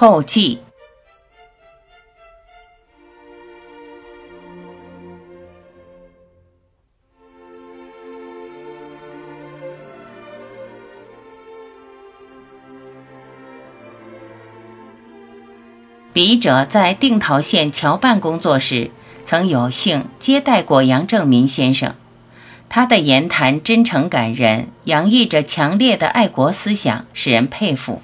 后记。笔者在定陶县侨办工作时，曾有幸接待过杨正民先生。他的言谈真诚感人，洋溢着强烈的爱国思想，使人佩服。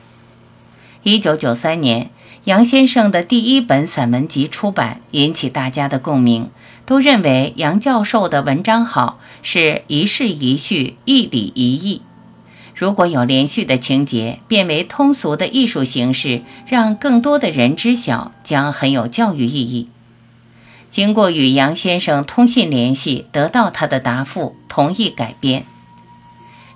一九九三年，杨先生的第一本散文集出版，引起大家的共鸣，都认为杨教授的文章好，是一事一叙，一理一义。如果有连续的情节，变为通俗的艺术形式，让更多的人知晓，将很有教育意义。经过与杨先生通信联系，得到他的答复，同意改编。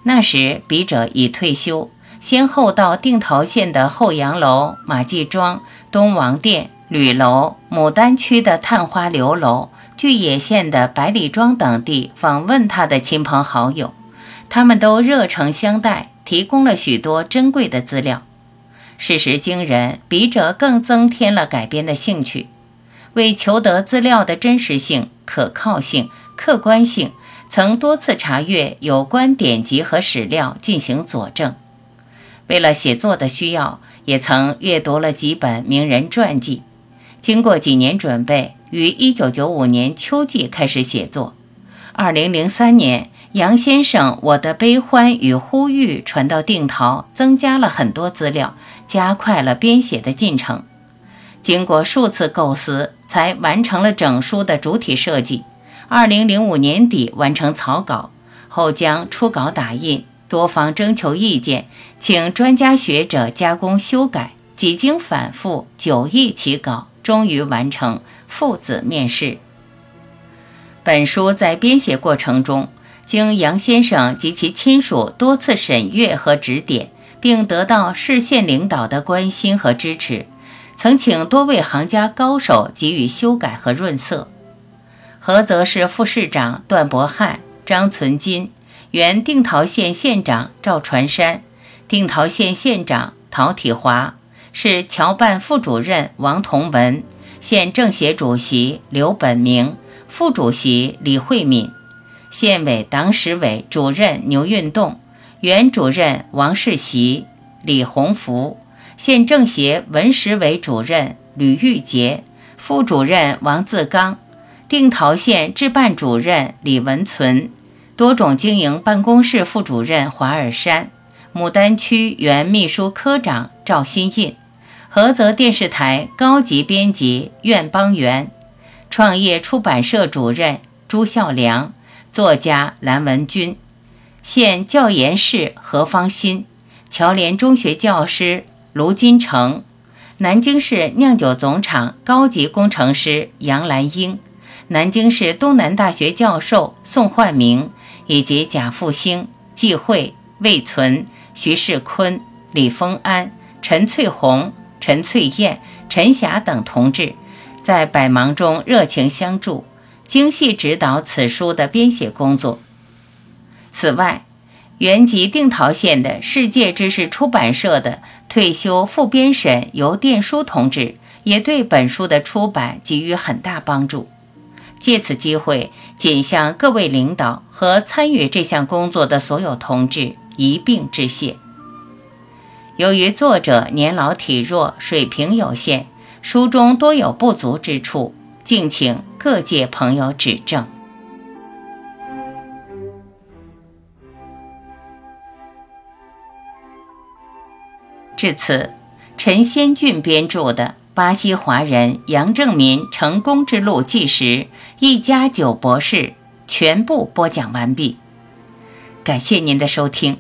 那时笔者已退休，先后到定陶县的后洋楼、马季庄、东王店、吕楼、牡丹区的探花刘楼、巨野县的百里庄等地访问他的亲朋好友，他们都热诚相待，提供了许多珍贵的资料。事实惊人，笔者更增添了改编的兴趣。为求得资料的真实性、可靠性、客观性，曾多次查阅有关典籍和史料进行佐证。为了写作的需要，也曾阅读了几本名人传记。经过几年准备，于1995年秋季开始写作。2003年，杨先生《我的悲欢与呼吁》传到定陶，增加了很多资料，加快了编写的进程。经过数次构思，才完成了整书的主体设计。二零零五年底完成草稿，后将初稿打印，多方征求意见，请专家学者加工修改，几经反复，九易起稿，终于完成父子面试。本书在编写过程中，经杨先生及其亲属多次审阅和指点，并得到市县领导的关心和支持。曾请多位行家高手给予修改和润色。菏泽市副市长段伯汉、张存金，原定陶县县长赵传山，定陶县县长陶体华，市侨办副主任王同文，县政协主席刘本明，副主席李慧敏，县委党史委主任牛运动，原主任王世袭、李洪福。县政协文史委主任吕玉杰，副主任王自刚，定陶县治办主任李文存，多种经营办公室副主任华尔山，牡丹区原秘书科长赵新印，菏泽电视台高级编辑苑邦元，创业出版社主任朱孝良，作家蓝文军，县教研室何方新，侨联中学教师。卢金成，南京市酿酒总厂高级工程师杨兰英，南京市东南大学教授宋焕明，以及贾复兴、季慧、魏存、徐世坤、李丰安、陈翠红、陈翠燕、陈霞等同志，在百忙中热情相助，精细指导此书的编写工作。此外，原籍定陶县的世界知识出版社的退休副编审尤殿书同志，也对本书的出版给予很大帮助。借此机会，谨向各位领导和参与这项工作的所有同志一并致谢。由于作者年老体弱，水平有限，书中多有不足之处，敬请各界朋友指正。至此，陈先俊编著的《巴西华人杨正民成功之路纪实》一家九博士全部播讲完毕。感谢您的收听，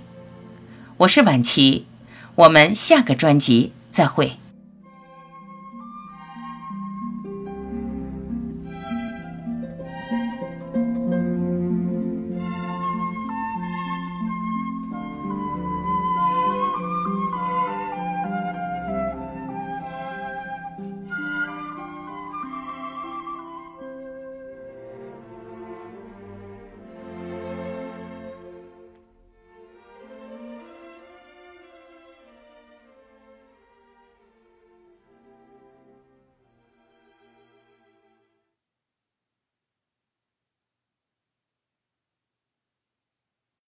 我是婉琪，我们下个专辑再会。